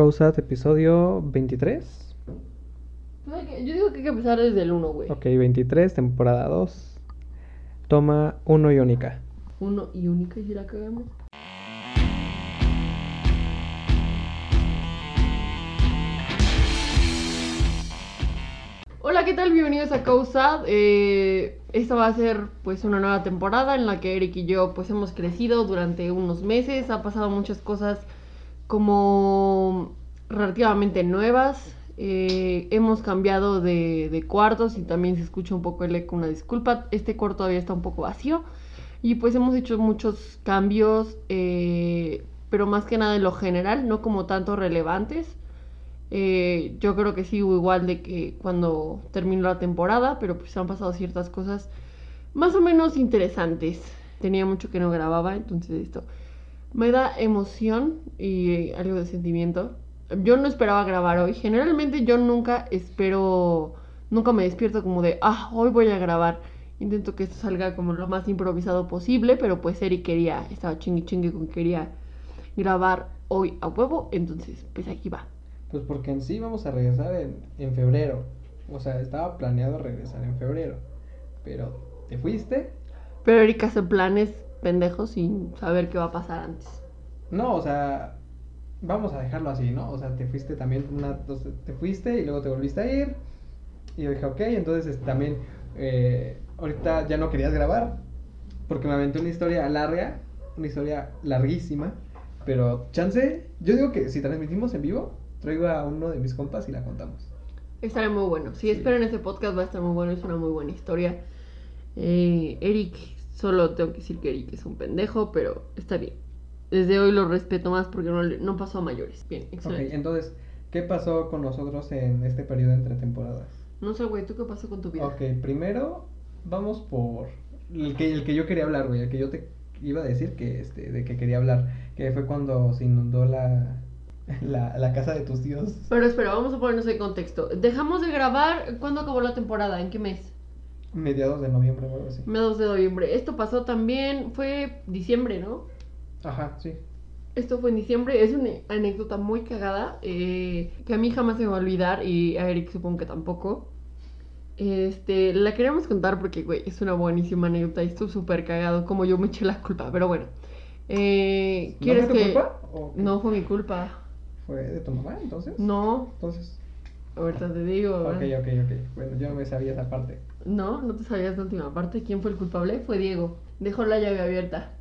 Causat, episodio 23. Pues hay que- Yo digo que hay que empezar desde el 1, güey. Ok, 23, temporada 2. Toma 1 iónica. Uno y única y si la cagamos. Hola, ¿qué tal? Bienvenidos a Causa. Eh, esta va a ser pues una nueva temporada en la que Eric y yo pues hemos crecido durante unos meses. Ha pasado muchas cosas como relativamente nuevas. Eh, hemos cambiado de, de cuartos y también se escucha un poco el eco, una disculpa. Este cuarto todavía está un poco vacío. Y pues hemos hecho muchos cambios, eh, pero más que nada en lo general, no como tanto relevantes. Eh, yo creo que sigo igual de que cuando terminó la temporada, pero pues han pasado ciertas cosas más o menos interesantes. Tenía mucho que no grababa, entonces esto me da emoción y algo de sentimiento. Yo no esperaba grabar hoy. Generalmente yo nunca espero, nunca me despierto como de, ah, hoy voy a grabar. Intento que esto salga como lo más improvisado posible, pero pues Eric quería, estaba chingue chingue con que quería grabar hoy a huevo, entonces pues aquí va. Pues porque en sí vamos a regresar en, en febrero. O sea, estaba planeado regresar en febrero. Pero te fuiste. Pero Eric hace planes pendejos sin saber qué va a pasar antes. No, o sea, vamos a dejarlo así, ¿no? O sea, te fuiste también una, te fuiste y luego te volviste a ir. Y yo dije, ok, entonces este, también eh, ahorita ya no querías grabar. Porque me aventé una historia larga, una historia larguísima. Pero chance, yo digo que si transmitimos en vivo, traigo a uno de mis compas y la contamos. Estará muy bueno. Si Sí. esperan ese podcast va a estar muy bueno, es una muy buena historia. Eh, Eric, solo tengo que decir que Eric es un pendejo, pero está bien. Desde hoy lo respeto más porque no, le- no pasó a mayores. Bien, Ok, excelente. entonces, ¿qué pasó con nosotros en este periodo entre temporadas? No sé, güey, ¿tú qué pasó con tu vida? Ok, primero vamos por el que, el que yo quería hablar, güey, el que yo te iba a decir que este, de que quería hablar, que fue cuando se inundó la, la, la casa de tus tíos. Pero espera, vamos a ponernos en contexto. Dejamos de grabar, ¿cuándo acabó la temporada? ¿En qué mes? Mediados de noviembre o algo así. Mediados de noviembre. Esto pasó también, fue diciembre, ¿no? Ajá, sí. Esto fue en diciembre, es una anécdota muy cagada eh, que a mí jamás se me va a olvidar y a Eric supongo que tampoco. Este, la queríamos contar porque, güey, es una buenísima anécdota y estuvo súper cagado como yo me eché la culpa, pero bueno. Eh, ¿No ¿Quieres fue tu que...? culpa? ¿O qué? No fue mi culpa. ¿Fue de tu mamá entonces? No, Entonces, ahorita te digo. ok, ok, ok. Bueno, yo no me sabía esa parte. No, no te sabías la última parte. ¿Quién fue el culpable? Fue Diego. Dejó la llave abierta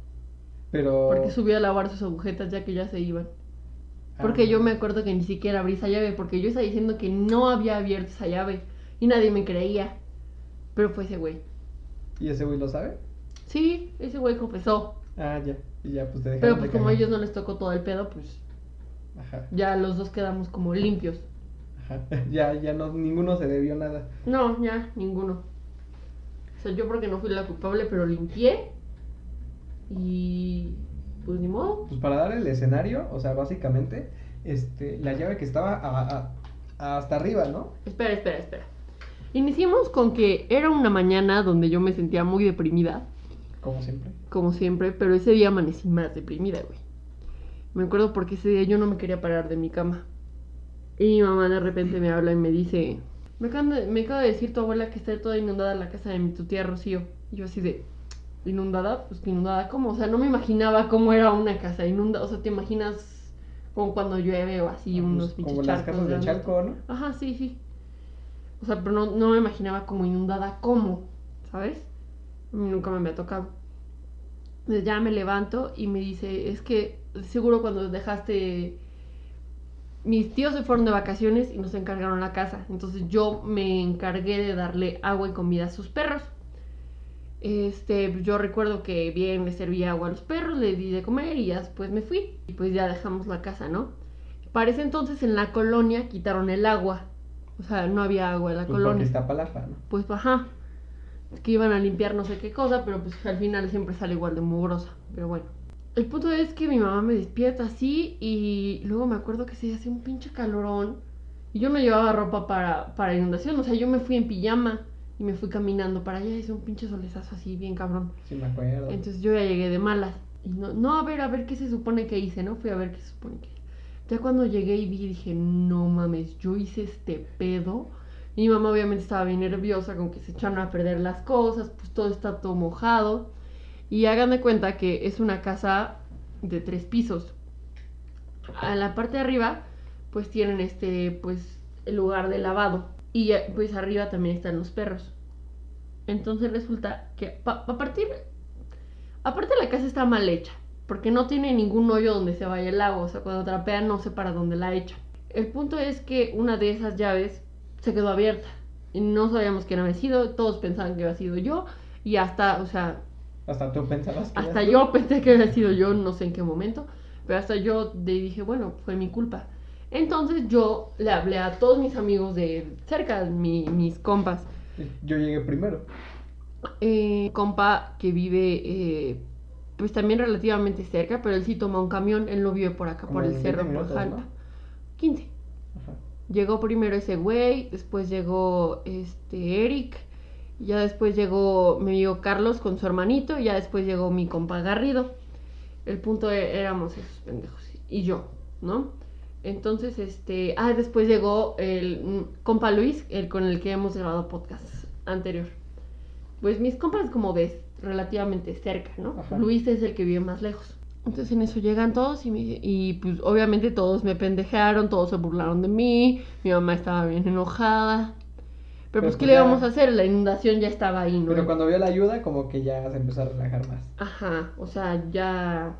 Pero... porque subió a lavar sus agujetas ya que ya se iban. Ah, Porque yo me acuerdo que ni siquiera abrí esa llave, porque yo estaba diciendo que no había abierto esa llave y nadie me creía. Pero fue ese güey. ¿Y ese güey lo sabe? Sí, ese güey confesó. Ah, ya. Y ya, pues te Pero de pues como a ellos no les tocó todo el pedo, pues Ajá, ya los dos quedamos como limpios. Ajá. Ya, ya no, ninguno se debió nada. No, ya, ninguno. O sea, yo creo que no fui la culpable, pero limpié. Y pues ni modo. Pues para dar el escenario, o sea, básicamente, este, la llave que estaba a- a- hasta arriba, ¿no? Espera, espera, espera. Iniciemos con que era una mañana donde yo me sentía muy deprimida. Como siempre. como siempre, pero ese día amanecí más deprimida, güey. Me acuerdo porque ese día yo no me quería parar de mi cama. Y mi mamá de repente me habla y me dice, me acaba de, me acaba de decir tu abuela que está toda inundada la casa de mi tu tía Rocío. Y yo así de, ¿inundada? Pues inundada, ¿cómo? O sea, no me imaginaba cómo era una casa inundada. O sea, te imaginas como cuando llueve o así, Ah, unos pues, pinches como las casas de. Chalco, ¿no? Ajá, sí, sí. O sea, pero no, no me imaginaba como inundada, ¿cómo? ¿Sabes? Nunca me había tocado. Entonces ya me levanto y me dice, es que seguro cuando dejaste... Mis tíos se fueron de vacaciones y nos encargaron la casa. Entonces yo me encargué de darle agua y comida a sus perros. Este, yo recuerdo que bien le servía agua a los perros, le di de comer y ya después me fui. Y pues ya dejamos la casa, ¿no? Para ese entonces en la colonia quitaron el agua. O sea, no había agua en la Pues porque colonia. está palapa, ¿no? Pues ajá. Que iban a limpiar no sé qué cosa, pero pues al final siempre sale igual de mugrosa. Pero bueno. El punto es que mi mamá me despierta así y luego me acuerdo que se hace un pinche calorón. Y yo no llevaba ropa para, para inundación. O sea, yo me fui en pijama y me fui caminando para allá. Hice un pinche solezazo así, bien cabrón. Sí, me acuerdo. Entonces yo ya llegué de malas. Y no, no, a ver, a ver qué se supone que hice, ¿no? Fui a ver qué se supone que Ya cuando llegué y vi, dije, no mames, yo hice este pedo. Mi mamá obviamente estaba bien nerviosa, con que se echaron a perder las cosas, pues todo está todo mojado. Y hagan de cuenta que es una casa de tres pisos. A la parte de arriba, pues tienen este, pues, el lugar de lavado. Y pues arriba también están los perros. Entonces resulta que a partir... Aparte la casa está mal hecha, porque no tiene ningún hoyo donde se vaya el agua, o sea, cuando trapean no sé para dónde la echa. El punto es que una de esas llaves se quedó abierta y no sabíamos quién había sido, todos pensaban que había sido yo y hasta, o sea... Hasta tú pensabas que Hasta yo pensé que había sido yo, no sé en qué momento, pero hasta yo dije, bueno, fue mi culpa. Entonces yo le hablé a todos mis amigos de cerca, mis compas. Yo llegué primero. Eh, compa que vive eh, pues también relativamente cerca, pero él sí toma un camión, él no vive por acá, por el cerro, por Jalpa. 15. Llegó primero ese güey, después llegó este Eric, ya después llegó mi amigo Carlos con su hermanito, y ya después llegó mi compa Garrido. El punto e, éramos esos pendejos, y yo, ¿no? Entonces, este, ah, después llegó el compa Luis, el con el que hemos grabado podcast anterior. Pues mis compas como ves, relativamente cerca, ¿no? Luis es el que vive más lejos. Entonces en eso llegan todos y, y pues obviamente todos me pendejearon, todos se burlaron de mí, mi mamá estaba bien enojada. Pero, pues, ¿qué pues le íbamos a hacer? La inundación ya estaba ahí, ¿no? Pero cuando vio la ayuda, como que ya se empezó a relajar más. Ajá, o sea, ya...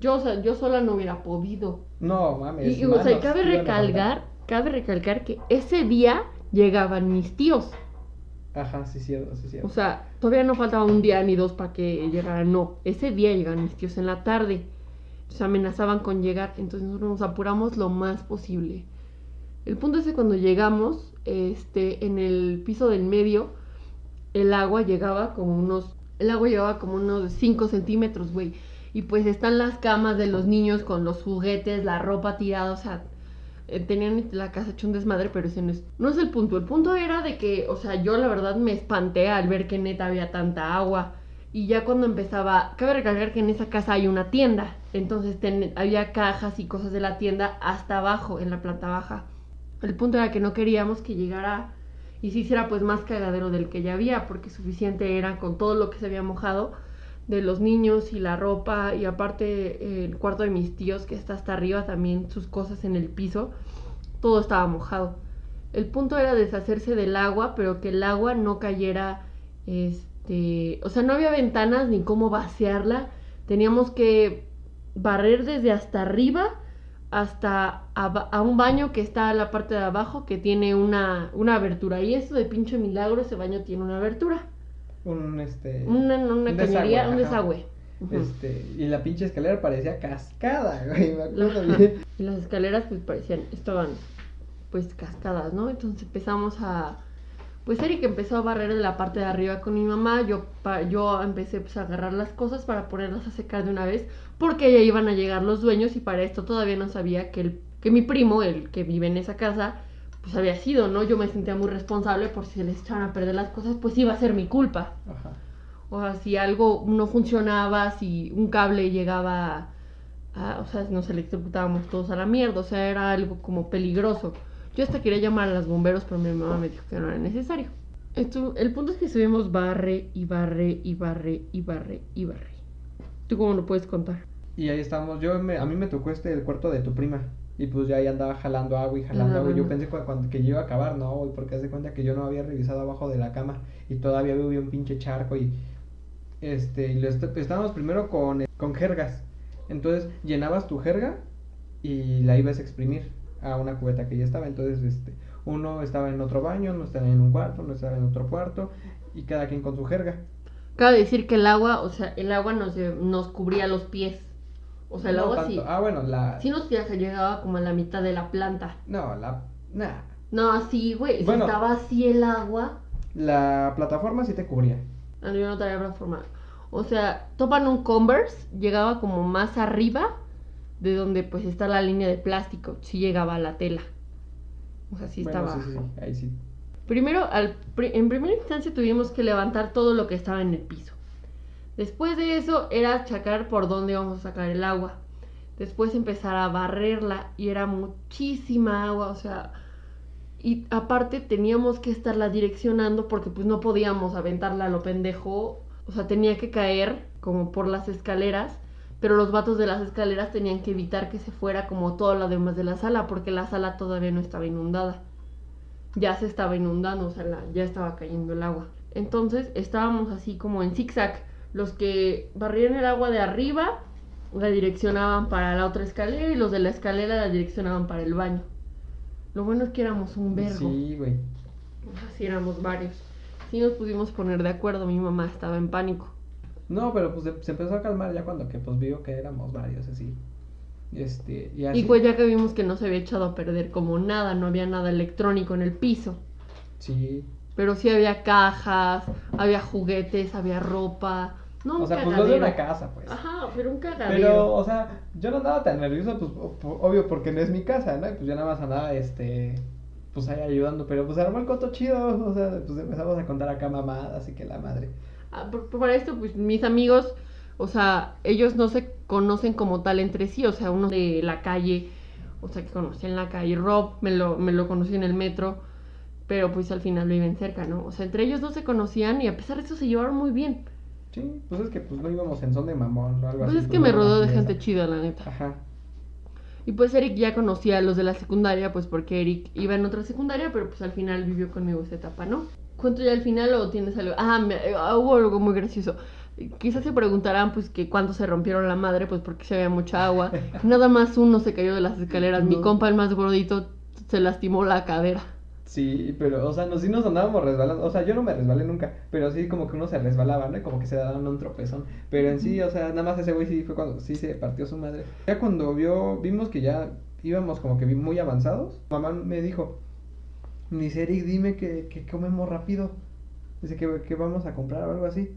Yo, o sea, yo sola no hubiera podido. No, mames. Y, o sea, cabe recalcar, cabe recalcar que ese día llegaban mis tíos. Ajá, sí, cierto, sí, cierto. O sea, todavía no faltaba un día ni dos para que llegaran. No, ese día llegan mis tíos en la tarde. Se amenazaban con llegar, entonces nosotros nos apuramos lo más posible. El punto es que cuando llegamos, este, en el piso del medio, el agua llegaba como unos, el agua llegaba como unos 5 centímetros, güey. Y pues están las camas de los niños con los juguetes, la ropa tirada, o sea, eh, tenían la casa hecho un desmadre, pero ese no es, no es el punto. El punto era de que, o sea, yo la verdad me espanté al ver que neta había tanta agua. Y ya cuando empezaba, cabe recalcar que en esa casa hay una tienda. Entonces había cajas y cosas de la tienda hasta abajo, en la planta baja. El punto era que no queríamos que llegara y se hiciera pues más cagadero del que ya había, porque suficiente era con todo lo que se había mojado de los niños y la ropa y aparte el cuarto de mis tíos que está hasta arriba también sus cosas en el piso todo estaba mojado. El punto era deshacerse del agua pero que el agua no cayera este o sea no había ventanas ni cómo vaciarla. Teníamos que barrer desde hasta arriba hasta a, un baño que está a la parte de abajo que tiene una, una abertura. Y eso de pinche milagro ese baño tiene una abertura. Un este una, una cañería, un desagüe. Este, y la pinche escalera parecía cascada, güey, Y las escaleras pues parecían, estaban pues cascadas, ¿no? Entonces empezamos a pues Eric empezó a barrer de la parte de arriba con mi mamá, yo, yo empecé pues, a agarrar las cosas para ponerlas a secar de una vez, porque ya iban a llegar los dueños y para esto todavía no sabía que, el, que mi primo, el que vive en esa casa, pues había sido, ¿no? Yo me sentía muy responsable por si se les echaban a perder las cosas, pues iba a ser mi culpa. Ajá. O sea, si algo no funcionaba, si un cable llegaba a, o sea, nos electrocutábamos todos a la mierda, o sea, era algo como peligroso. Yo hasta quería llamar a los bomberos, pero mi mamá me dijo que no era necesario. Esto, el punto es que subimos barre y barre y barre y barre y barre. ¿Tú cómo lo puedes contar? Y ahí estamos. Yo a mí me tocó este el cuarto de tu prima. Y pues ya ahí andaba jalando agua y jalando agua. Yo pensé cuando, que yo iba a acabar, no, porque hace cuenta que yo no había revisado abajo de la cama y todavía había un pinche charco y este y estábamos primero con, con jergas. Entonces llenabas tu jerga y la ibas a exprimir a una cubeta que ya estaba. Entonces, este, uno estaba en otro baño, uno estaba en un cuarto, uno estaba en otro cuarto y cada quien con su jerga. Cabe decir que el agua, o sea, el agua nos, nos cubría los pies. O sea, el agua sí. Ah, bueno, la. Sí nos llegaba como a la mitad de la planta. No, la. Nah. No, así, güey. si estaba así el agua. La plataforma sí te cubría. No, yo no tenía plataforma. O sea, topan un Converse, llegaba como más arriba de donde pues está la línea de plástico. Sí llegaba a la tela. O sea, sí estaba. Sí, sí, ahí sí. Primero, al, en primera instancia tuvimos que levantar todo lo que estaba en el piso. Después de eso era checar por dónde íbamos a sacar el agua. después empezar a barrerla y era muchísima agua, o sea, y aparte teníamos que estarla direccionando porque pues no podíamos aventarla a lo pendejo, o sea, tenía que caer como por las escaleras, pero los vatos de las escaleras tenían que evitar que se fuera como todo lo demás de la sala porque la sala todavía no estaba inundada. Ya se estaba inundando, o sea, la- ya estaba cayendo el agua. Entonces estábamos así como en zigzag. Los que barrían el agua de arriba la direccionaban para la otra escalera y los de la escalera la direccionaban para el baño. Lo bueno es que éramos un vergo. Sí, güey. Así éramos varios. Sí nos pudimos poner de acuerdo, mi mamá estaba en pánico. No, pero pues se- empezó a calmar ya cuando que pues vio que éramos varios así. Este, y así. Y pues ya que vimos que no se había echado a perder como nada, no había nada electrónico en el piso. Sí. Pero sí había cajas, había juguetes, había ropa. No, O sea, pues lo de una casa, pues. Ajá, pero un cagadero. Pero, o sea, yo no andaba tan nervioso, pues, obvio, porque no es mi casa, ¿no? Y pues ya nada más andaba, este, pues ahí ayudando, pero pues armó el coto chido, o sea, pues empezamos a contar acá mamadas, así que la madre. Ah, para esto, pues mis amigos, o sea, ellos no se conocen como tal entre sí, o sea, uno de la calle, o sea, que conocí en la calle, Rob, me lo, me lo conocí en el metro, pero pues al final viven cerca, ¿no? O sea, entre ellos no se conocían y a pesar de eso se llevaron muy bien. Sí, pues es que pues no íbamos en son de mamón o algo Pues así. es que pues, me no rodeó de gente chida, la neta. Ajá. Y pues Eric ya conocía a los de la secundaria, pues porque Eric iba en otra secundaria, pero pues al final vivió conmigo esa etapa, ¿no? ¿Cuento ya al final o tienes algo? Ah, me- ah, hubo algo muy gracioso. Quizás se preguntarán pues que cuando se rompieron la madre, pues porque se había mucha agua. Nada más uno se cayó de las escaleras. Mi No. compa, el más gordito, se lastimó la cadera. Sí, pero, o sea, nos, sí nos andábamos resbalando, o sea, yo no me resbalé nunca, pero sí como que uno se resbalaba, ¿no? Y como que se daban un tropezón, pero en sí, o sea, nada más ese güey sí fue cuando sí se partió su madre. Ya cuando vio, vimos que ya íbamos como que muy avanzados, mamá me dijo, dice, Eric, dime que, que comemos rápido, dice que, que vamos a comprar o algo así.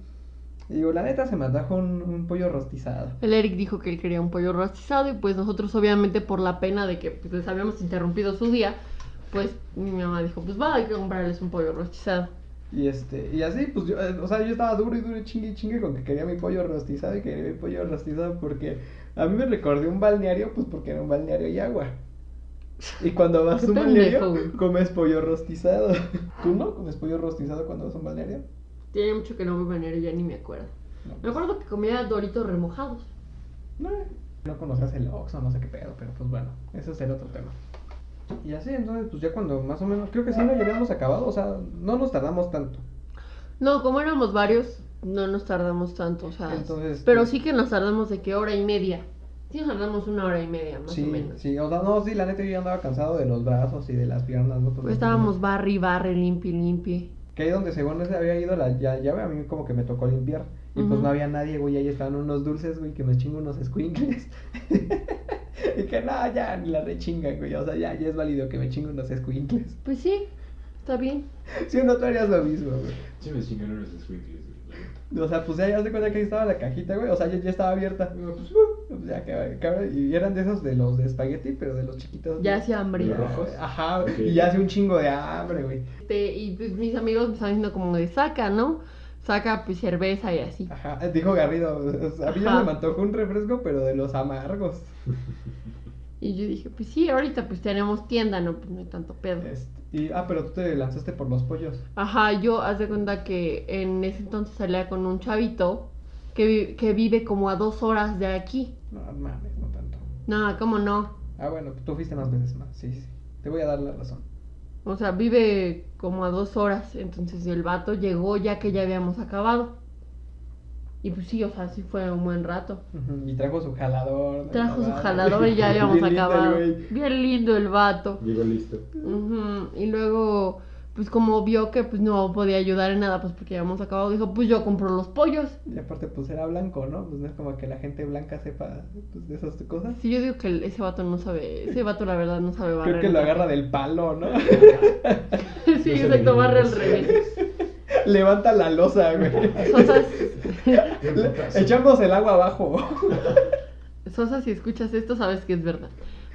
Y digo, la neta se me atajó un, un pollo rostizado. El Eric dijo que él quería un pollo rostizado y pues nosotros obviamente por la pena de que pues, les habíamos interrumpido su día, pues mi mamá dijo, pues va, hay que comprarles un pollo rostizado. Y este, y así, pues yo, eh, o sea, yo estaba duro y duro y chingue y chingue con que quería mi pollo rostizado y quería mi pollo rostizado porque a mí me recordé un balneario, pues porque era un balneario y agua. Y cuando vas a un balneario, comes pollo rostizado. ¿Tú no comes pollo rostizado cuando vas a un balneario? Tiene mucho que no voy a venir, ya ni me acuerdo. No, Me acuerdo que comía doritos remojados. No, no conocías el Oxxo, no sé qué pedo, pero pues bueno, ese es el otro tema. Y así, entonces, pues ya cuando más o menos, creo que sí, no, ya habíamos acabado, o sea, no nos tardamos tanto. No, como éramos varios, no nos tardamos tanto, o sea. Entonces, pero pues- sí que nos tardamos de que hora y media. Sí, nos tardamos una hora y media, más Sí, o menos. sí, o sea, no, sí, la neta yo ya andaba cansado de los brazos y de las piernas, ¿no? Pues, estábamos barre y barre, limpie, limpie. Que ahí donde según ese había ido la ya- llave, a mí como que me tocó limpiar. Y pues no había nadie, güey, ahí estaban unos dulces, güey, que me chingo unos squinkles. y que no, ya, ni la rechingan, güey, o sea, ya, ya es válido que me chingo unos squinkles. Pues sí, está bien. Si no, tú harías lo mismo, güey. Sí me chingaron los squinkles, güey. O sea, pues ya, ya se cuenta que ahí estaba la cajita, güey, o sea, ya, ya estaba abierta. No, pues, Pues ya, que, que- y eran de esos de los de espagueti, pero de los chiquitos. Ya hacía hambre. ¿Los rojos? Ajá, y ya hace un chingo de hambre, güey. Este, y pues mis amigos me estaban diciendo como de saca, ¿no? Saca pues cerveza y así. Ajá, dijo Garrido, o sea, a mí ya me me antojó un refresco, pero de los amargos. Y yo dije, pues sí, ahorita pues tenemos tienda, no, pues no hay tanto pedo. Este, y, ah, pero tú te lanzaste por los pollos. Ajá, yo haz de cuenta que en ese entonces salía con un chavito que, vi- que vive como a dos horas de aquí. No, mames, no tanto. No, ¿cómo no? Ah, bueno, tú fuiste más veces más, sí, sí. Te voy a dar la razón. O sea, vive como a dos horas. Entonces el vato llegó ya que ya habíamos acabado. Y pues sí, o sea, sí fue un buen rato. Y trajo su jalador. Trajo su jalador y ya habíamos Bien lindo el acabado. Bien lindo el vato. Llegó listo. Ujú, Y luego, pues como vio que pues no podía ayudar en nada, pues porque ya habíamos acabado, dijo, pues yo compro los pollos. Y aparte, pues era blanco, ¿no? Pues no es como que la gente blanca sepa pues, de esas cosas. Sí, yo digo que ese vato no sabe, ese vato la verdad no sabe barrer. Creo que lo agarra del palo, ¿no? sí, exacto, barre al revés. Levanta la losa, güey. Sosas, Echamos el agua abajo. Sosa, si escuchas esto, sabes que es verdad.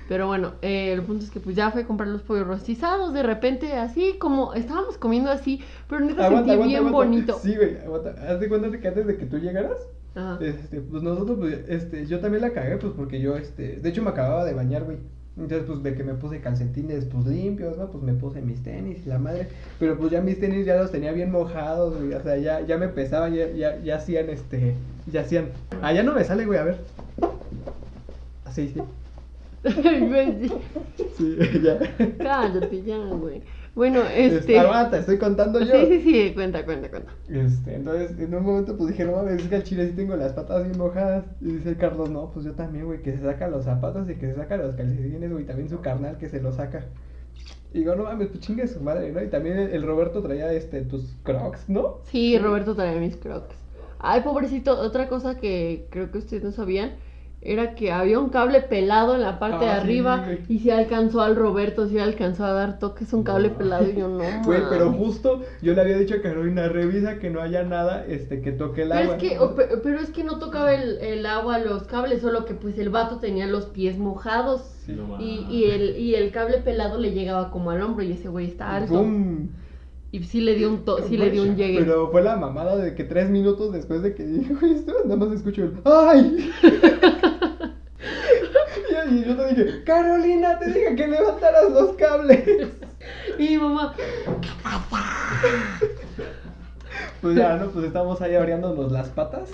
Pero bueno, eh, el punto es que pues ya fue a comprar los pollos rostizados, de repente así como estábamos comiendo así, pero neta Aguanta, sentí aguanta, bien aguanta. bonito. Sí, güey, aguanta. Haz de cuenta que antes de que tú llegaras, Ajá. Este, pues nosotros, pues, este, yo también la cagué, pues porque yo, este, de hecho me acababa de bañar, güey. Entonces, pues de que me puse calcetines, pues limpios, ¿no? Pues me puse mis tenis y la madre. Pero pues ya mis tenis ya los tenía bien mojados, güey. O sea, ya, ya me pesaban, ya, ya, ya hacían, este, ya hacían. Ah, ya no me sale, güey, a ver. Así, sí. Güey, sí. Ya. Cállate ya, güey. Bueno, Este, este. aguanta, estoy contando yo. Sí, sí, sí, cuenta, cuenta, cuenta. Este, entonces, en un momento, pues dije, no mames, es que al chile sí tengo las patas bien mojadas. Y dice Carlos, no, pues yo también, güey, que se saca los zapatos y que se saca los calcetines, güey, también su carnal que se los saca. Y digo, no mames, pues chingue su madre, ¿no? Y también el, el Roberto traía, este, tus crocs, ¿no? Sí, Roberto traía mis crocs. Ay, pobrecito, otra cosa que creo que ustedes no sabían era que había un cable pelado en la parte de Ah, sí, arriba y si alcanzó al Roberto, si alcanzó a dar toques un cable No. pelado y yo no. Güey, pero justo yo le había dicho a Carolina, revisa que no haya nada, este, que toque el Pero agua. es que, pero es que no tocaba el, el agua los cables, solo que pues el vato tenía los pies mojados y, y, el, y el cable pelado le llegaba como al hombro y ese güey está alto. Y sí le dio un, to sí le dio un llegue. Pero fue la mamada de que tres minutos después de que dijo esto, nada más escucho el ¡Ay! y, yo te dije, Carolina, te dije que levantaras los cables. Y mi mamá, Pues ya, ¿no? Pues estamos ahí abriéndonos las patas.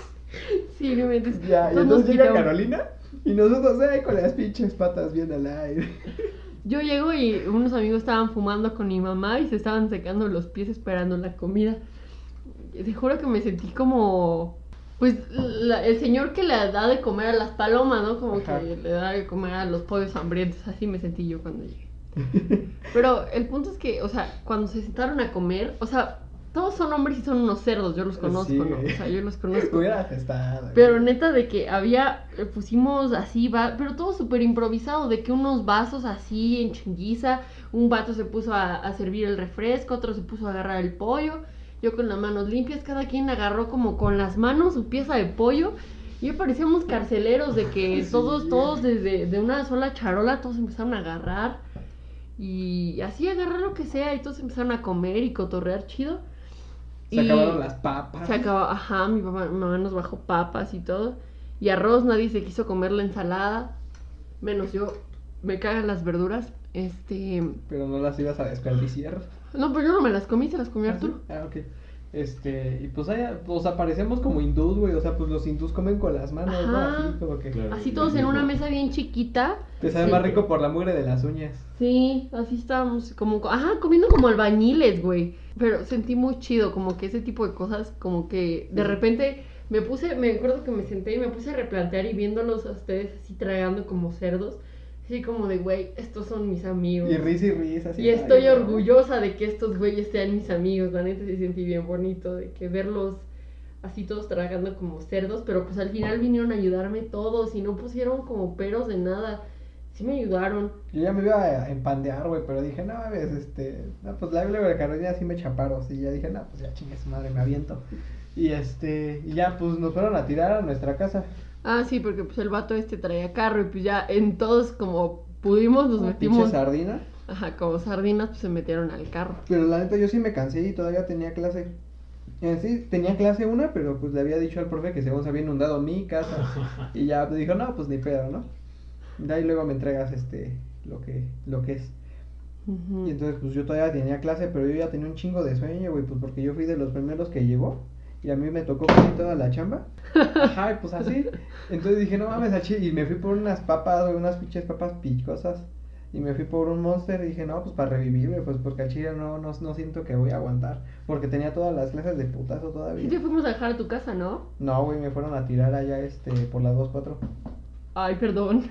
sí, no me entes- Ya, y entonces llega quitamos- Carolina y nosotros ahí con las pinches patas bien al aire. Yo llego y unos amigos estaban fumando con mi mamá y se estaban secando los pies esperando la comida. Te juro que me sentí como. Pues la- el señor que le da de comer a las palomas, ¿no? Como Ajá. que le da de comer a los pollos hambrientos. Así me sentí yo cuando llegué. Pero el punto es que, o sea, cuando se sentaron a comer, o sea, todos son hombres y son unos cerdos, yo los conozco, Sí, ¿no? O sea, yo los conozco. Hubieras estado. Pero neta de que había, pusimos así, va, pero todo súper improvisado, de que unos vasos así en chinguiza, un vato se puso a, a servir el refresco, otro se puso a agarrar el pollo, yo con las manos limpias, cada quien agarró como con las manos su pieza de pollo, y parecíamos carceleros de que Sí. todos, todos desde de una sola charola, todos empezaron a agarrar, y así agarrar lo que sea, y todos empezaron a comer y cotorrear chido. Se Y- acabaron las papas. se acabó, ajá, mi papá, mi mamá nos bajó papas y todo. Y arroz, nadie se quiso comer la ensalada. Menos yo, me cagan las verduras. Este. Pero no las ibas a desperdiciar. No, pero yo no me las comí, se las comió ¿Ah, sí? Arturo. Ah, ok. Este, y pues allá, pues aparecemos como hindús, güey. O sea, pues los hindús comen con las manos, ¿no? Así como que. Claro. Así todos en una mesa bien chiquita. Te sabe Sí. más rico por la mugre de las uñas. Sí, así estábamos, como, ajá, comiendo como albañiles, güey. Pero sentí muy chido, como que ese tipo de cosas, como que de Sí. repente me puse, me acuerdo que me senté y me puse a replantear y viéndolos a ustedes así tragando como cerdos. Así como de, güey, estos son mis amigos. Y risa y risa. así, Y estoy orgullosa de que estos güeyes sean mis amigos. La neta sí sentí bien bonito de que verlos así todos tragando como cerdos. Pero pues al final vinieron a ayudarme todos y no pusieron como peros de nada. Sí me ayudaron. Yo ya me iba a empandear, güey, pero dije, no mames, este. No, pues la luego de Carolina sí me chaparon. Y ya dije, no, pues ya chingue su madre, me aviento. Y este, y ya pues nos fueron a tirar a nuestra casa. Ah, sí, porque pues el vato este traía carro y pues ya en todos como pudimos nos metimos. pinche sardina. Ajá, como sardinas pues se metieron al carro. Pero la neta yo sí me cansé y todavía tenía clase. En sí, tenía clase una, pero pues le había dicho al profe que según se había inundado mi casa. Y ya pues, dijo, no, pues ni pedo, ¿no? De ahí luego me entregas este, lo que, lo que es. Y entonces pues yo todavía tenía clase, pero yo ya tenía un chingo de sueño, güey, pues porque yo fui de los primeros que llegó. Y a mí me tocó casi toda la chamba. Ajá, y pues así. Entonces dije, no mames, achi. Y me fui por unas papas, unas pinches papas picosas. Y me fui por un monster y dije, no, pues para revivirme, pues porque al chile no, no, no siento que voy a aguantar. Porque tenía todas las clases de putazo Sí todavía. te fuimos a dejar a tu casa, ¿no? No, güey, me fueron a tirar allá este por las 2-4. Ay, perdón.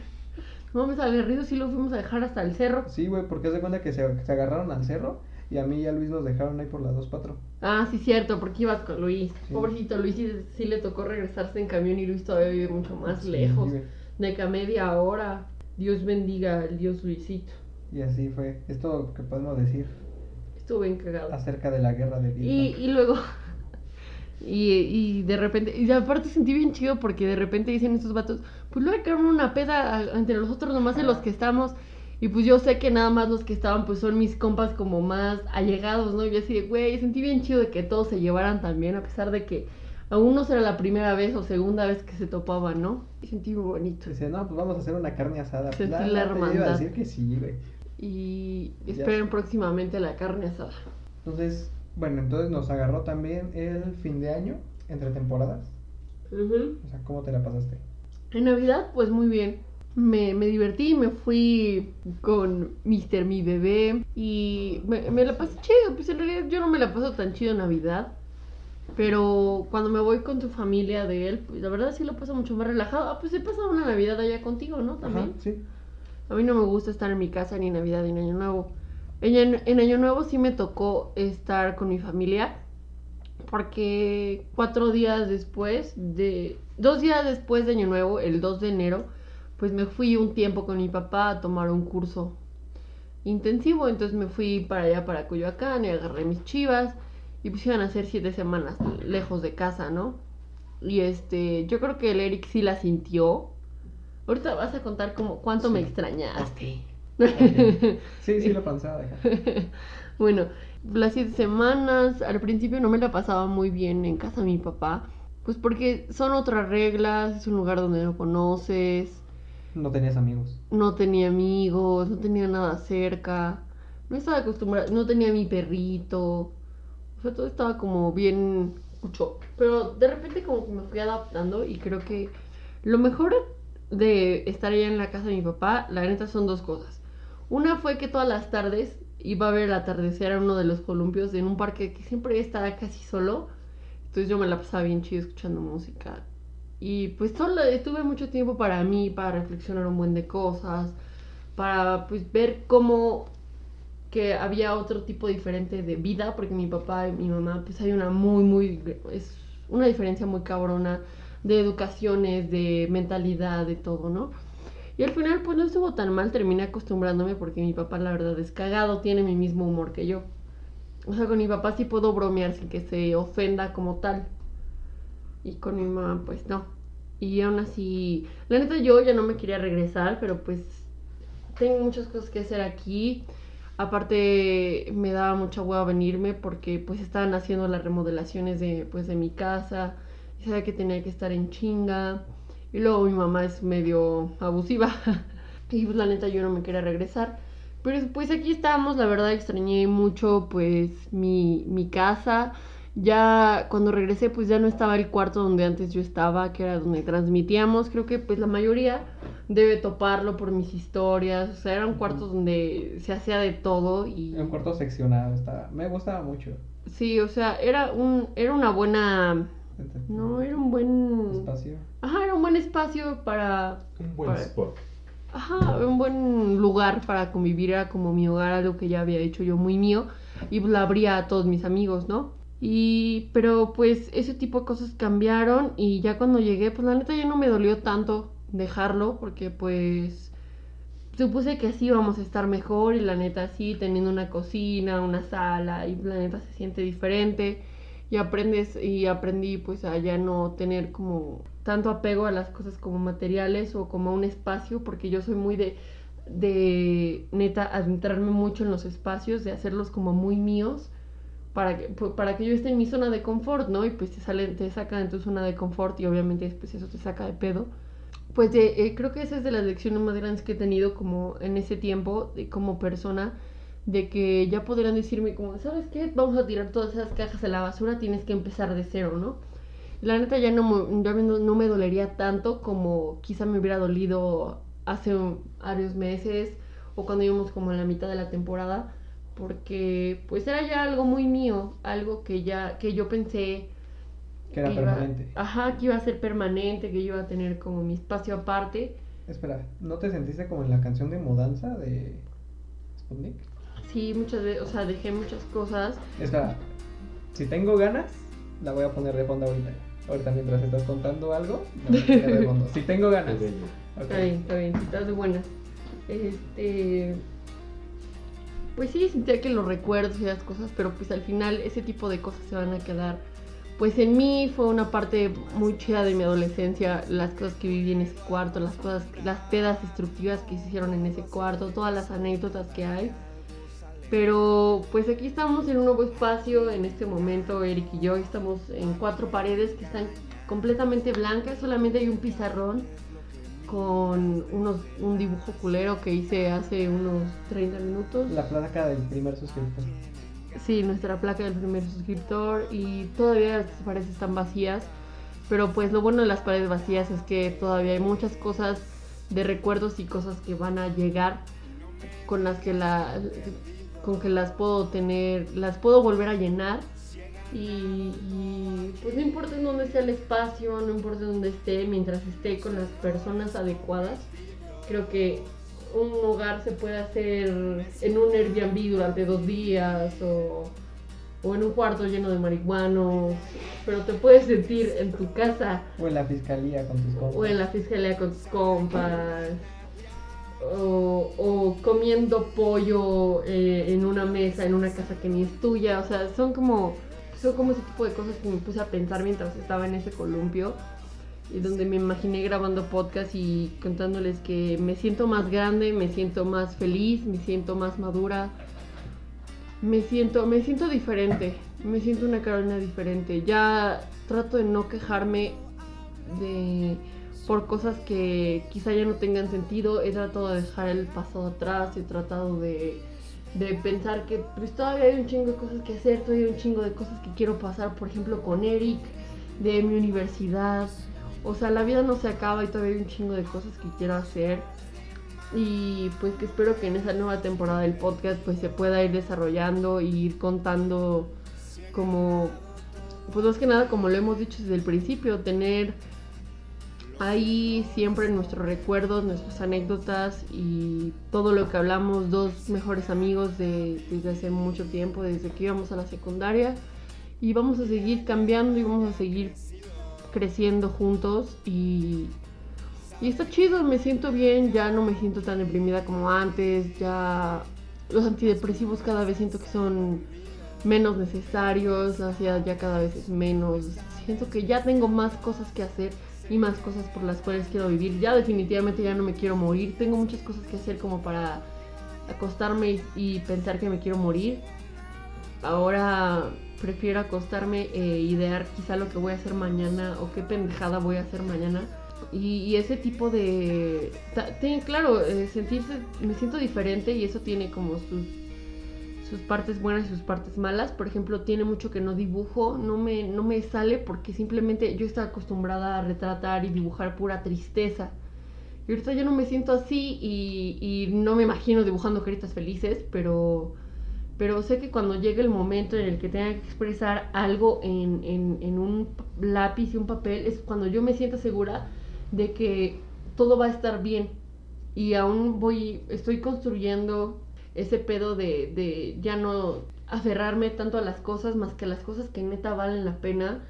No me aguerrido, sí lo fuimos a dejar hasta el cerro. Sí, güey, porque de cuenta que se, se agarraron al cerro y a mí y a Luis nos dejaron ahí por las 2-4. Ah, sí, cierto, porque ibas con Luis. Sí. Pobrecito, Luis sí, sí le tocó regresarse en camión y Luis todavía vive mucho más Sí, lejos. güey. De que a media hora. Dios bendiga al Dios Luisito. Y así fue. Es todo lo que podemos decir Estuvo bien cagado. acerca de la guerra de Y, Vietnam. y luego. Y, y de repente. Y aparte sentí bien chido porque de repente dicen estos vatos. Pues luego quedaron una peda entre nosotros, nomás de los que estamos. Y pues yo sé que nada más los que estaban, pues son mis compas como más allegados, ¿no? Y yo así de, güey, sentí bien chido de que todos se llevaran también, a pesar de que aún no será la primera vez o segunda vez que se topaban, ¿no? Y sentí muy bonito. Dice, no, pues vamos a hacer una carne asada. Sentí Pues, la te iba a hermandad. decir que sí, güey. Y esperen próximamente la carne asada. Entonces, bueno, entonces nos agarró también el fin de año, entre temporadas. O sea, ¿cómo te la pasaste? En Navidad, pues muy bien. Me, me divertí, me fui con Mr. Mi Bebé y me, me la pasé chido. Pues en realidad yo no me la paso tan chido en Navidad. Pero cuando me voy con tu familia de él, pues la verdad sí lo paso mucho más relajado. Ah, pues he pasado una Navidad allá contigo, ¿no? También. Ajá, sí. A mí no me gusta estar en mi casa ni en Navidad ni en Año Nuevo. En, en Año Nuevo sí me tocó estar con mi familia. Porque cuatro días después de... Dos días después de Año Nuevo, el 2 de enero, pues me fui un tiempo con mi papá a tomar un curso intensivo. Entonces me fui para allá, para Coyoacán, y agarré mis chivas. Y pues iban a ser siete semanas lejos de casa, ¿no? Y este, yo creo que el Eric sí la sintió. Ahorita vas a contar como cuánto me extrañaste. Sí, sí, lo pensaba dejar. bueno, las siete semanas, al principio no me la pasaba muy bien en casa de mi papá. Pues porque son otras reglas, es un lugar donde no conoces, No tenías amigos. no tenía amigos, no tenía nada cerca, no estaba acostumbrada, no tenía mi perrito, o sea, todo estaba como bien cucho. Pero de repente como que me fui adaptando y creo que lo mejor de estar allá en la casa de mi papá, la neta son dos cosas. Una fue que todas las tardes iba a ver el atardecer a uno de los columpios en un parque que siempre estaba casi solo. Entonces yo me la pasaba bien chido escuchando música. Y pues solo estuve mucho tiempo para mí, para reflexionar un buen de cosas, para pues ver cómo que había otro tipo diferente de vida, porque mi papá y mi mamá pues hay una muy, muy, es una diferencia muy cabrona de educaciones, de mentalidad, de todo, ¿no? Y al final pues no estuvo tan mal, terminé acostumbrándome porque mi papá la verdad es cagado, tiene mi mismo humor que yo. O sea, con mi papá sí puedo bromear sin que se ofenda como tal. Y con mi mamá pues no. Y aún así, la neta yo ya no me quería regresar, pero pues tengo muchas cosas que hacer aquí. Aparte me daba mucha hueva venirme porque pues estaban haciendo las remodelaciones de pues de mi casa. Y sabía que tenía que estar en chinga. Y luego mi mamá es medio abusiva. y pues la neta yo no me quería regresar. Pero pues aquí estábamos, la verdad extrañé mucho pues mi, mi casa. Ya cuando regresé pues ya no estaba el cuarto donde antes yo estaba, que era donde transmitíamos. Creo que pues la mayoría debe toparlo por mis historias. O sea, era un cuarto donde se hacía de todo y... Un cuarto seccionado, estaba, me gustaba mucho. Sí, o sea, era un era una buena no, era un buen Espacio. Ajá, era un buen espacio para Un buen Para- spot. Ajá, un buen lugar para convivir, era como mi hogar, algo que ya había hecho yo muy mío, y pues la abría a todos mis amigos, ¿no? Y, pero pues ese tipo de cosas cambiaron y ya cuando llegué, pues la neta ya no me dolió tanto dejarlo, porque pues supuse que así íbamos a estar mejor y la neta sí, teniendo una cocina, una sala, y la neta se siente diferente y aprendes y aprendí pues a ya no tener como tanto apego a las cosas como materiales o como a un espacio porque yo soy muy de de neta adentrarme mucho en los espacios de hacerlos como muy míos para que para que yo esté en mi zona de confort no y pues te sale te saca de tu zona de confort y obviamente después eso te saca de pedo pues de- eh, creo que esa es de las lecciones más grandes que he tenido como en ese tiempo de, como persona de que ya podrían decirme como, ¿sabes qué? Vamos a tirar todas esas cajas a la basura, tienes que empezar de cero, ¿no? La neta ya no, ya no, no me dolería tanto como quizá me hubiera dolido hace varios meses o cuando íbamos como en la mitad de la temporada, porque pues era ya algo muy mío, algo que ya, que yo pensé Que era iba- permanente. ajá, que iba a ser permanente, que yo iba a tener como mi espacio aparte. Espera, ¿no te sentiste como en la canción de Mudanza de Sputnik? Sí, muchas veces, o sea, dejé muchas cosas. Espera, si tengo ganas, la voy a poner de fondo ahorita. Ahorita mientras estás contando algo, la voy a poner de fondo. Si tengo ganas. Está bien, está bien, si estás de buenas. Este. Pues sí, sentía que los recuerdos y las cosas, pero pues al final ese tipo de cosas se van a quedar. Pues en mí fue una parte muy chida de mi adolescencia, las cosas que viví en ese cuarto, las cosas, las pedas destructivas que se hicieron en ese cuarto, todas las anécdotas que hay. Pero pues aquí estamos en un nuevo espacio, en este momento Eric y yo estamos en cuatro paredes que están completamente blancas, solamente hay un pizarrón con unos, un dibujo culero que hice hace unos 30 minutos. La placa del primer suscriptor. Sí, nuestra placa del primer suscriptor y todavía las paredes están vacías, pero pues lo bueno de las paredes vacías es que todavía hay muchas cosas de recuerdos y cosas que van a llegar con las que la con que las puedo tener, las puedo volver a llenar y, y, pues no importa en dónde sea el espacio, no importa dónde esté, mientras esté con las personas adecuadas, creo que un hogar se puede hacer en un Airbnb durante dos días o, o en un cuarto lleno de marihuanos, pero te puedes sentir en tu casa. O en la fiscalía con tus compas. o en la fiscalía con tus compas. O, o comiendo pollo eh, en una mesa en una casa que ni es tuya. O sea son como son como ese tipo de cosas que me puse a pensar mientras estaba en ese columpio y donde me imaginé grabando podcast y contándoles que me siento más grande me siento más feliz me siento más madura me siento me siento diferente me siento una Carolina diferente ya trato de no quejarme de por cosas que quizá ya no tengan sentido. He tratado de dejar el pasado atrás, he tratado de, de pensar que pues, todavía hay un chingo de cosas que hacer, todavía hay un chingo de cosas que quiero pasar, por ejemplo, con Eric, de mi universidad. O sea, la vida no se acaba y todavía hay un chingo de cosas que quiero hacer. Y pues que espero que en esa nueva temporada del podcast pues se pueda ir desarrollando y ir contando como, pues más que nada como lo hemos dicho desde el principio, tener ahí siempre nuestros recuerdos, nuestras anécdotas y todo lo que hablamos, dos mejores amigos de, desde hace mucho tiempo, desde que íbamos a la secundaria. Y vamos a seguir cambiando y vamos a seguir creciendo juntos y, y está chido, me siento bien, ya no me siento tan deprimida como antes, ya los antidepresivos cada vez siento que son menos necesarios, ansiedad ya cada vez es menos, siento que ya tengo más cosas que hacer y más cosas por las cuales quiero vivir. Ya definitivamente ya no me quiero morir. Tengo muchas cosas que hacer como para acostarme y, pensar que me quiero morir. Ahora prefiero acostarme e idear quizá lo que voy a hacer mañana o qué pendejada voy a hacer mañana. Y, y ese tipo de... claro, eh, sentirse... Me siento diferente y eso tiene como sus sus partes buenas y sus partes malas. Por ejemplo, tiene mucho que no dibujo, no me, no me sale porque simplemente yo estaba acostumbrada a retratar y dibujar pura tristeza. Y ahorita yo no me siento así y, y no me imagino dibujando caritas felices, pero, pero sé que cuando llegue el momento en el que tenga que expresar algo en, en, en un lápiz y un papel, es cuando yo me siento segura de que todo va a estar bien. Y aún voy, estoy construyendo ese pedo de, de ya no aferrarme tanto a las cosas más que a las cosas que neta valen la pena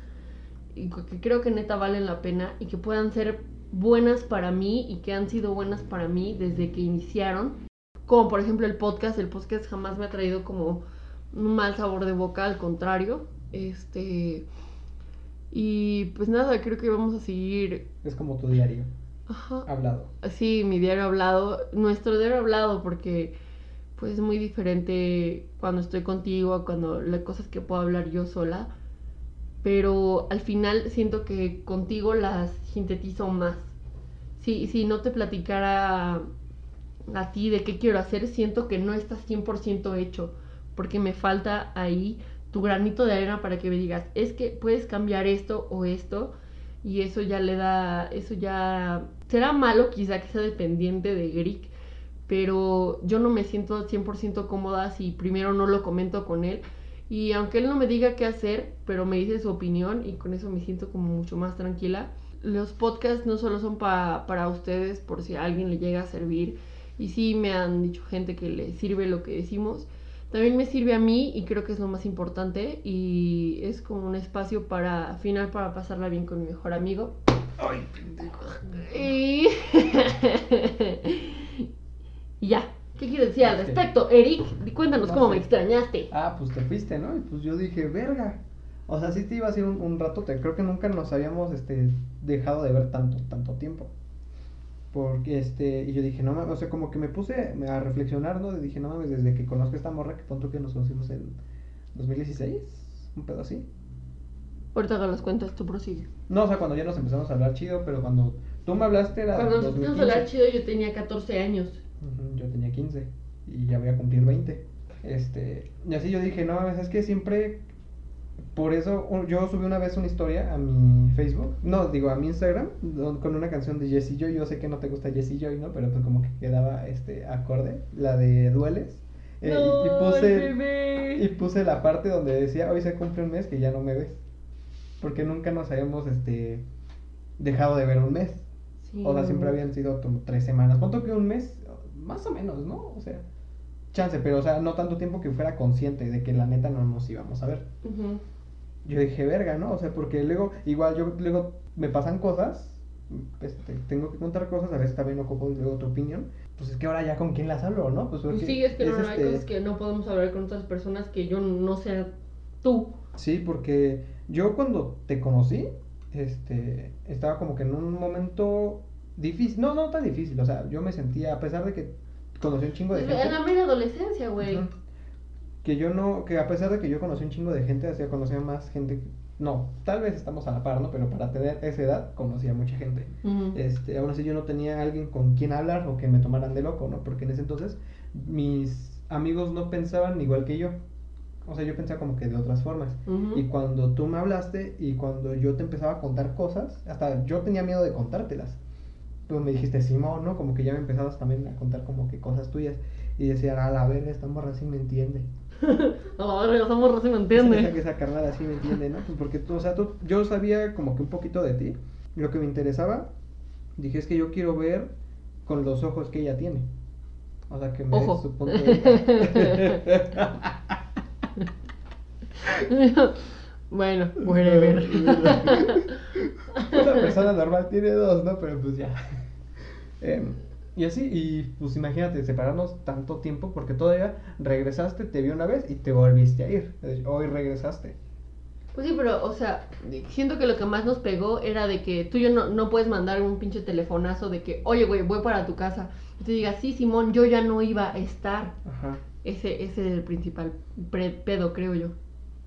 y que creo que neta valen la pena y que puedan ser buenas para mí y que han sido buenas para mí desde que iniciaron. Como por ejemplo el podcast, el podcast jamás me ha traído como un mal sabor de boca, al contrario. Este y pues nada, creo que vamos a seguir Es como tu diario, ajá, hablado. Sí, mi diario hablado, nuestro diario hablado, porque pues es muy diferente cuando estoy contigo, cuando las cosas que puedo hablar yo sola, pero al final siento que contigo las sintetizo más. Si, si no te platicara a ti de qué quiero hacer, siento que no está 100% hecho, porque me falta ahí tu granito de arena para que me digas, es que puedes cambiar esto o esto, y eso ya le da, eso ya será malo quizá que sea dependiente de Grick, pero yo no me siento 100% cómoda si primero no lo comento con él. Y aunque él no me diga qué hacer, pero me dice su opinión y con eso me siento como mucho más tranquila. Los podcasts no solo son pa- para ustedes por si a alguien le llega a servir. Y sí me han dicho gente que le sirve lo que decimos. También me sirve a mí y creo que es lo más importante. Y es como un espacio para, al final, para pasarla bien con mi mejor amigo. Ay, pendejo. Y... y ya. ¿Qué quieres decir al respecto, Eric? Di- Cuéntanos No cómo sé. me extrañaste. Ah, pues te fuiste, ¿no? Y pues yo dije, verga. O sea, sí te iba a ir un, un ratote. Creo que nunca nos habíamos este, dejado de ver tanto, tanto tiempo. Porque este, y yo dije, no mames, o sea, como que me puse a reflexionar, ¿no? Y dije, no mames, desde que conozco a esta morra, que punto que nos conocimos en 2016, un pedo así. Ahorita hago las cuentas, tú prosigue. No, o sea, cuando ya nos empezamos a hablar chido, pero cuando tú me hablaste era Cuando nos empezamos a 2015. hablar chido yo tenía 14 años. Yo tenía 15 y ya voy a cumplir 20. Este, y así yo dije, no es que siempre por eso yo subí una vez una historia a mi Facebook, no, digo a mi Instagram con una canción de Jessie Joy, yo sé que no te gusta Jessie Joy, ¿no? Pero pues como que quedaba este acorde, la de Dueles. Eh, y- puse y puse la parte donde decía, hoy se cumple un mes que ya no me ves. Porque nunca nos habíamos este dejado de ver un mes. Sí. O sea, siempre habían sido como tres semanas. ¿Cuánto que un mes? Más o menos, ¿no? O sea, chance, pero o sea, no tanto tiempo que fuera consciente de que la neta no nos íbamos a ver. Yo dije, verga, ¿no? O sea, porque luego, igual yo luego me pasan cosas, este, tengo que contar cosas, a veces también ocupo luego tu opinión. Pues es que ahora ya con quién las hablo, ¿no? Pues, sí, es que no, no, hay este, cosas que no podemos hablar con otras personas que yo no sea tú. Sí, porque yo cuando te conocí, este, estaba como que en un momento difícil, no, no tan difícil, o sea, yo me sentía, a pesar de que conocí un chingo de gente. En la mera adolescencia, güey. Que yo no, que a pesar de que yo conocí un chingo de gente, hacía conocía más gente, no, tal vez estamos a la par, ¿no? Pero para tener esa edad conocía mucha gente. Este, aún así yo no tenía alguien con quien hablar o que me tomaran de loco, ¿no? Porque en ese entonces mis amigos no pensaban igual que yo. O sea, yo pensaba como que de otras formas. Y cuando tú me hablaste y cuando yo te empezaba a contar cosas, hasta yo tenía miedo de contártelas. Tú me dijiste, Simón, ¿no? Como que ya me empezabas también a contar como que cosas tuyas. Y decían, a la verga, esta morra sí me entiende. A la verga, somos recién, ¿me Esa, entiendes? esa así me entiende, ¿no? Pues porque tú, o sea, tú, yo sabía como que un poquito de ti. Lo que me interesaba, dije, es que yo quiero ver con los ojos que ella tiene. O sea, que me des Ojo. su punto de bueno, whatever. Una persona normal tiene dos, ¿no? Pero pues ya. Em, y así, y pues imagínate, separarnos tanto tiempo porque todavía regresaste, te vi una vez y te volviste a ir. Hoy regresaste. Pues sí, pero, o sea, siento que lo que más nos pegó era de que tú y yo no, no puedes mandar un pinche telefonazo de que, oye, güey, voy para tu casa. Y te diga, sí, Simón, yo ya no iba a estar. Ajá. Ese, ese es el principal pre- pedo, creo yo.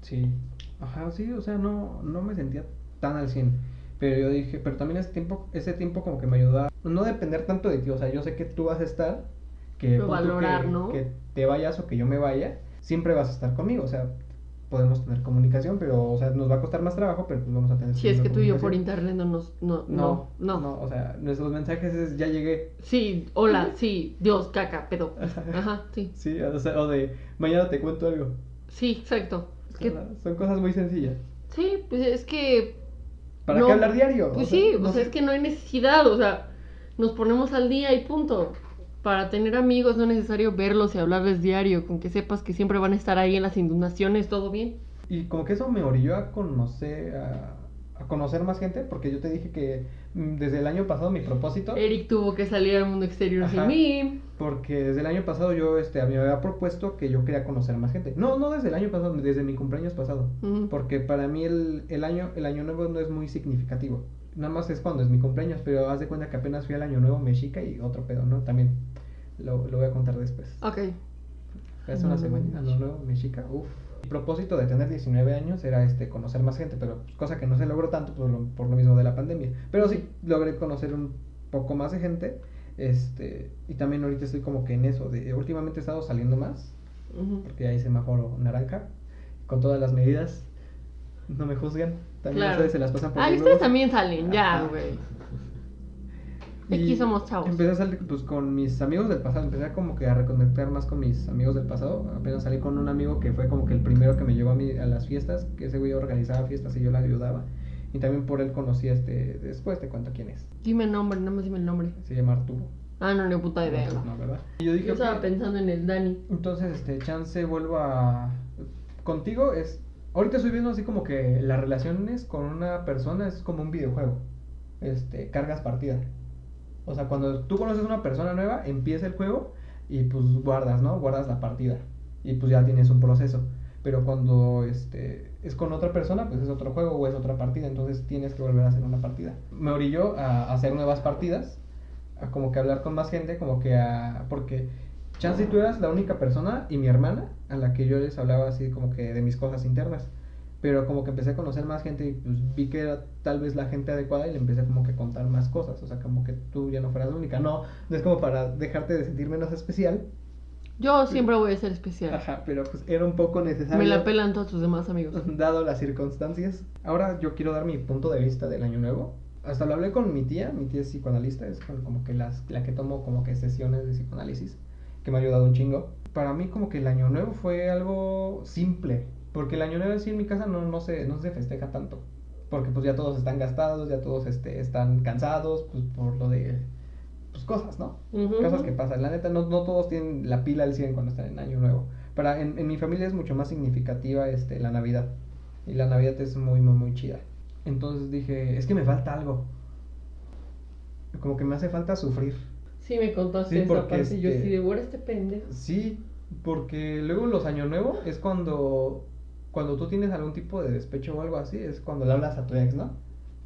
Sí. Ajá, sí, o sea, no, no me sentía tan al 100. Pero yo dije, pero también ese tiempo, ese tiempo como que me ayudó a no depender tanto de ti. O sea, yo sé que tú vas a estar, que, valorar, que, ¿no? que te vayas o que yo me vaya, siempre vas a estar conmigo. O sea, podemos tener comunicación, pero, o sea, nos va a costar más trabajo, pero pues vamos a tener Si es que tú y yo por internet no nos... No, No, no, no. o sea, nuestros mensajes es ya llegué. Sí, hola, sí, Dios, caca, pedo. Ajá, sí. Sí, o sea, o de mañana te cuento algo. Sí, exacto. Es que, Son cosas muy sencillas. sí, pues es que ¿Para No, qué hablar diario? Pues O sea, sí, no sé. es que no hay necesidad, o sea, nos ponemos al día y punto. Para tener amigos no es necesario verlos y hablarles diario, con que sepas que siempre van a estar ahí en las inundaciones, todo bien. Y como que eso me orilló a conocer, a, a conocer más gente, porque yo te dije que mm, desde el año pasado mi propósito, Eric tuvo que salir al mundo exterior Ajá. sin mí. porque desde el año pasado yo este, me había propuesto que yo quería conocer más gente. No, no desde el año pasado, desde mi cumpleaños pasado. Porque para mí el, el año, el año nuevo no es muy significativo. Nada más es cuando es mi cumpleaños, pero haz de cuenta que apenas fui al año nuevo mexica y otro pedo, ¿no? También lo, lo voy a contar después. Ok. Hace una semana, año nuevo mexica, uff. Mi propósito de tener 19 años era este conocer más gente, pero pues, cosa que no se logró tanto por lo, por lo mismo de la pandemia. Pero sí, logré conocer un poco más de gente. Este, y también ahorita estoy como que en eso, de últimamente he estado saliendo más, Ujú. porque hay semáforo naranja, con todas las medidas. No me juzgan, también Claro. ustedes se las pasan por Ah, ustedes también salen, ya, güey. Aquí somos chavos. Empecé a salir pues, con mis amigos del pasado, empecé como que a reconectar más con mis amigos del pasado. Apenas salí con un amigo que fue como que el primero que me llevó a, mi, a las fiestas, que ese güey organizaba fiestas y yo le ayudaba. Y también por él conocí a este, después te cuento quién es. Dime el nombre, nada más dime el nombre. Se llama Arturo. Ah, no, ni puta idea. No, no, ¿verdad? Y yo dije, Yo estaba "Ok". pensando en el Dani. entonces, este, chance vuelvo a... Contigo es... Ahorita estoy viendo así como que las relaciones con una persona es como un videojuego. Este, cargas partida. O sea, cuando tú conoces a una persona nueva, empieza el juego y pues guardas, ¿no? Guardas la partida. Y pues ya tienes un proceso. Pero cuando este, es con otra persona, pues es otro juego o es otra partida. Entonces tienes que volver a hacer una partida. Me orilló a hacer nuevas partidas a como que hablar con más gente, como que a... Porque chance tú eras la única persona y mi hermana a la que yo les hablaba así como que de mis cosas internas. Pero como que empecé a conocer más gente y pues vi que era tal vez la gente adecuada y le empecé como que a contar más cosas. O sea, como que tú ya no fueras la única. No, no es como para dejarte de sentir menos especial. Yo siempre voy a ser especial. Ajá, pero pues era un poco necesario. Me la pelan todos tus demás amigos. Dado las circunstancias. Ahora yo quiero dar mi punto de vista del año nuevo. Hasta lo hablé con mi tía, mi tía es psicoanalista, es como que las, la que tomo como que sesiones de psicoanálisis, que me ha ayudado un chingo. Para mí como que el año nuevo fue algo simple, porque el año nuevo sí en mi casa no, no, se, no se festeja tanto. Porque pues ya todos están gastados, ya todos este, están cansados, pues por lo de pues, cosas, ¿no? Cosas que pasan. La neta, no, no todos tienen la pila al 100 cuando están en Año Nuevo. Para, en, en mi familia es mucho más significativa este, la Navidad. Y la Navidad es muy, muy, muy chida. Entonces dije, es que me falta algo. Como que me hace falta sufrir. Sí, me contaste Sí, esa parte. Yo este- sí de "Bueno, este pendejo. Sí, porque luego los Año Nuevo es cuando, cuando tú tienes algún tipo de despecho o algo así, es cuando le hablas a tu ex, ¿no?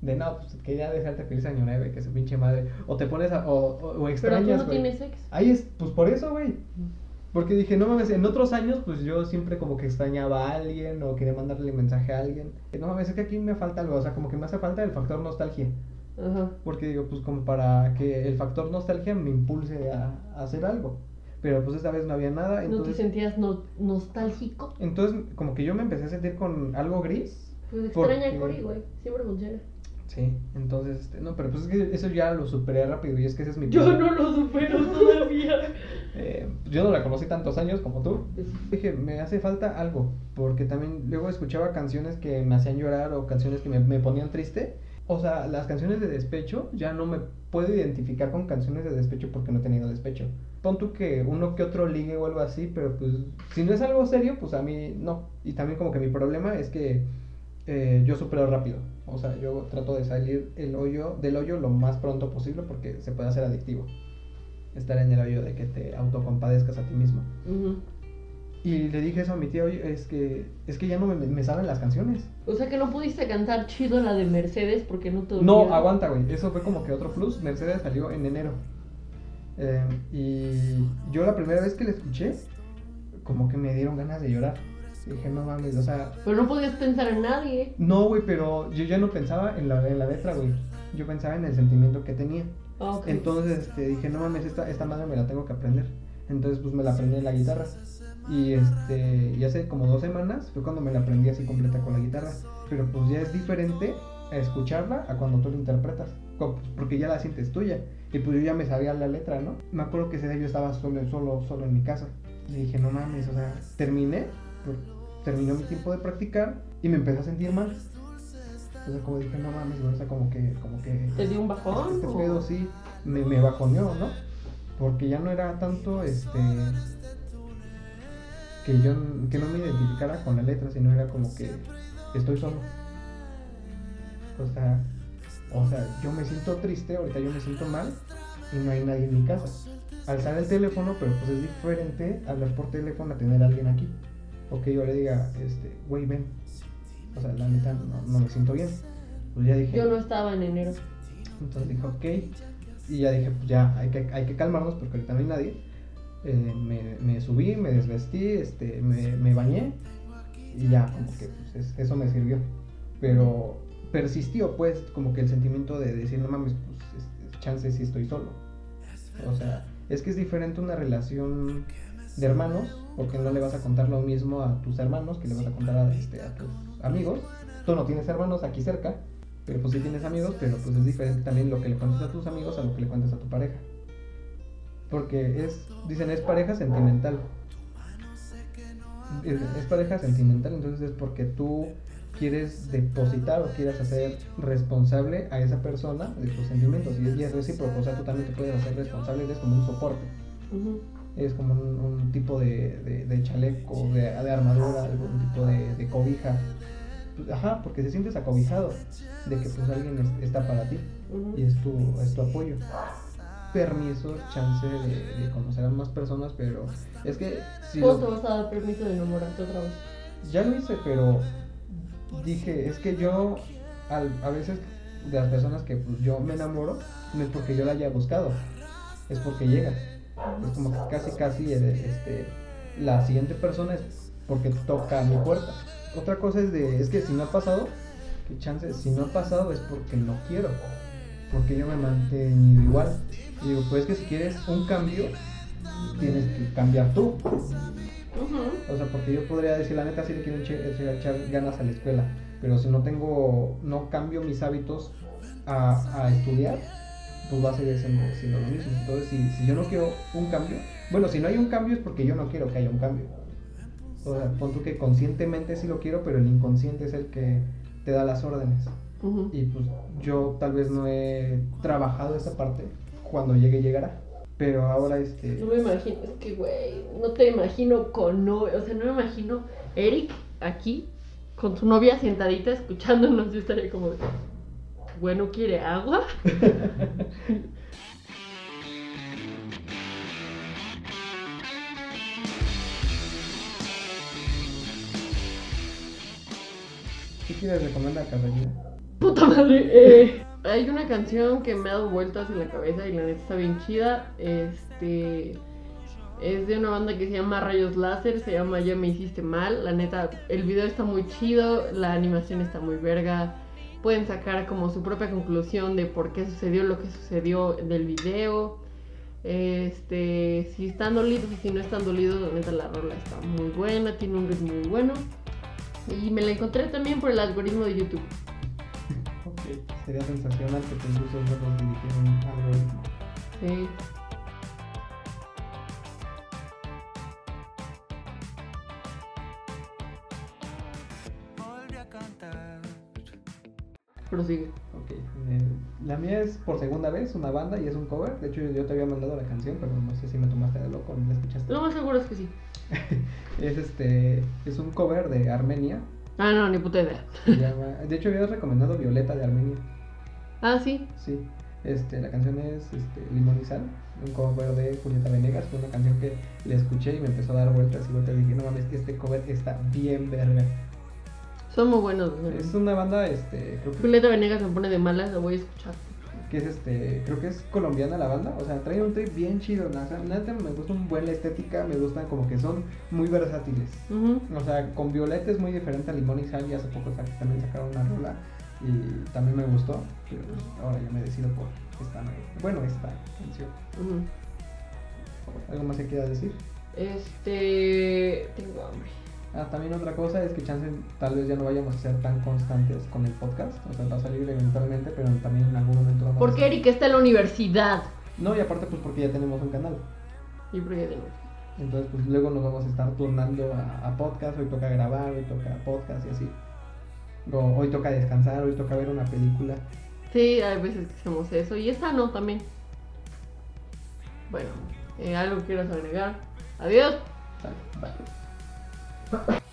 De no, pues quería dejarte feliz Año Nuevo, que su pinche madre. O te pones a, o, o, o Pero tú extrañas, no tienes ex. Ahí es, pues por eso, güey. Porque dije, no mames, en otros años, pues yo siempre como que extrañaba a alguien o quería mandarle mensaje a alguien. No mames, es que aquí me falta algo, o sea, como que me hace falta el factor nostalgia. Ajá. Porque digo, pues como para que el factor nostalgia me impulse a, a hacer algo. Pero pues esta vez no había nada, ¿No te entonces... sentías no- nostálgico? Entonces, como que yo me empecé a sentir con algo gris. Pues extraña Porque- Cory, güey. Siempre funciona. Sí, entonces, este, no, pero pues es que eso ya lo superé rápido y es que ese es mi Yo problema. no lo supero todavía. Eh, yo no la conocí tantos años como tú. Pues, Dije, me hace falta algo, porque también luego escuchaba canciones que me hacían llorar o canciones que me, me ponían triste. O sea, las canciones de despecho ya no me puedo identificar con canciones de despecho porque no he tenido despecho. Pon tú que uno que otro ligue o algo así, pero pues si no es algo serio, pues a mí no. Y también como que mi problema es que eh, yo supero rápido. O sea, yo trato de salir el hoyo, del hoyo lo más pronto posible porque se puede hacer adictivo. Estar en el hoyo de que te autocompadezcas a ti mismo. Y le dije eso a mi tía, oye, es que, es que ya no me, me saben las canciones. O sea que no pudiste cantar chido la de Mercedes porque no te No, aguanta, güey. Eso fue como que otro plus. Mercedes salió en enero. Eh, y yo la primera vez que la escuché, como que me dieron ganas de llorar. Y dije, no mames, o sea, Pero no podías pensar en nadie. no, güey, pero yo ya no pensaba en la, en la letra, güey. Yo pensaba en el sentimiento que tenía. Entonces este, dije, no mames, esta, esta madre me la tengo que aprender. Entonces pues me la aprendí en la guitarra. Y este, y hace como dos semanas fue cuando me la aprendí así completa con la guitarra. Pero pues ya es diferente a escucharla a cuando tú la interpretas. Porque ya la sientes tuya. Y pues yo ya me sabía la letra, ¿no? Me acuerdo que ese día yo estaba solo, solo, solo en mi casa. Y dije, no mames, o sea, terminé. terminó mi tiempo de practicar y me empecé a sentir mal. Sea, como dije, no mames, o sea, como que, como que ¿Te dio un bajón? este o- pedo sí me, me bajoneó, ¿no? Porque ya no era tanto este que yo que no me identificara con la letra, sino era como que estoy solo. O sea, o sea, yo me siento triste, ahorita yo me siento mal y no hay nadie en mi casa. Alzar el teléfono, pero pues es diferente hablar por teléfono a tener a alguien aquí. O que yo le diga, este, güey, ven. O sea, la neta no, no me siento bien. Pues ya dije. Yo no estaba en enero. Entonces dije, ok. Y ya dije, pues ya, hay que, hay que calmarnos porque ahorita no hay nadie. Eh, me, me subí, me desvestí, este, me, me bañé. Y ya, como que pues, es- eso me sirvió. Pero persistió, pues, como que el sentimiento de decir, no mames, pues, este, chance si estoy solo. O sea, es que es diferente una relación de hermanos, porque no le vas a contar lo mismo a tus hermanos que le vas a contar a, este, a tus amigos. Tú no tienes hermanos aquí cerca, pero pues sí tienes amigos, pero pues es diferente también lo que le cuentas a tus amigos a lo que le cuentas a tu pareja. Porque es, dicen, es pareja sentimental. Es, es pareja sentimental, entonces es porque tú quieres depositar o quieres hacer responsable a esa persona de tus sentimientos y es, recíproco, o sea, tú también te puedes hacer responsable, eres como un soporte, Ujú. es como un, un tipo de, de, de chaleco, de, de armadura, algún tipo de, cobija. Ajá, porque te sientes acobijado de que pues alguien es- está para ti y es tu, es tu apoyo. Permiso, chance de, de conocer a más personas, pero es que si ¿Cómo lo- te vas a dar permiso de enamorarte otra vez? ya lo hice, pero dije, es que yo al- a veces de las personas que pues, yo me enamoro no es porque yo la haya buscado, es porque llegas. Es como que casi, casi este, la siguiente persona es porque toca mi puerta. Otra cosa es de, es que si no ha pasado, que chance, si no ha pasado es porque no quiero, porque yo me he mantenido igual. Y digo, pues es que si quieres un cambio, tienes que cambiar tú. O sea, porque yo podría decir, la neta, sí le quiero echar ganas a la escuela, pero si no tengo, no cambio mis hábitos a, a estudiar, pues va a seguir siendo, siendo lo mismo. Entonces, si, si yo no quiero un cambio, bueno, si no hay un cambio es porque yo no quiero que haya un cambio. O sea, pon tú que conscientemente sí lo quiero, pero el inconsciente es el que te da las órdenes. Y pues yo tal vez no he trabajado esa parte, cuando llegue llegará. Pero ahora este... No me imagino, es que, güey, no te imagino con novia, o sea, no me imagino Eric aquí con su novia sentadita escuchándonos. Yo estaría como, de, bueno, ¿quiere agua? ¿Qué quieres recomendar, Carolina? Puta madre. eh, hay una canción que me ha dado vueltas en la cabeza y la neta está bien chida. Este. Es de una banda que se llama Rayos Láser, se llama Ya me hiciste mal. La neta, el video está muy chido, la animación está muy verga. Pueden sacar como su propia conclusión de por qué sucedió lo que sucedió del video. Este, si están dolidos y si no están dolidos, la neta la rola está muy buena, tiene un ritmo muy bueno. Y me la encontré también por el algoritmo de YouTube. Sería sensacional que tus gustos no los dirigieran algoritmo. Sí. Volví a cantar. Prosigue. Ok, eh, la mía es por segunda vez una banda y es un cover. De hecho, yo te había mandado la canción, pero no sé si me tomaste de loco, ¿la escuchaste? Lo más seguro es que sí. Es este, es un cover de Armenia. Ah, no, ni puta idea. se llama- de hecho, habías recomendado Violeta de Armenia. Ah, sí. Sí, este, la canción es este, Limón y Sal, un cover de Julieta Venegas. Fue una canción que le escuché y me empezó a dar vueltas. Y luego te dije, no mames, que este cover está bien verga. Son muy buenos. güey. Es una banda, este, creo que Julieta Venegas me pone de malas, la voy a escuchar. Que es este, creo que es colombiana la banda, o sea, trae un trip bien chido, o sea, neta me gusta un buen la estética, me gustan como que son muy versátiles. O sea, con Violeta es muy diferente a Limón y Sal y hace poco también sacaron una rola y también me gustó, pero pues, ahora ya me decido por esta bueno, esta canción. ¿Algo más que quieras decir? Este. Tengo hambre. Ah, también otra cosa es que chance tal vez ya no vayamos a ser tan constantes con el podcast, o sea, va a salir eventualmente, pero también en algún momento vamos a Porque hacer- Eric está en la universidad. No, y aparte pues porque ya tenemos un canal. Y porque tengo. Entonces, pues luego nos vamos a estar turnando a, a podcast. Hoy toca grabar, hoy toca podcast y así. O hoy toca descansar, hoy toca ver una película. Sí, hay veces que hacemos eso. Y esta no también. Bueno, eh, algo quieras agregar. Adiós. Sale, bye. Thank you.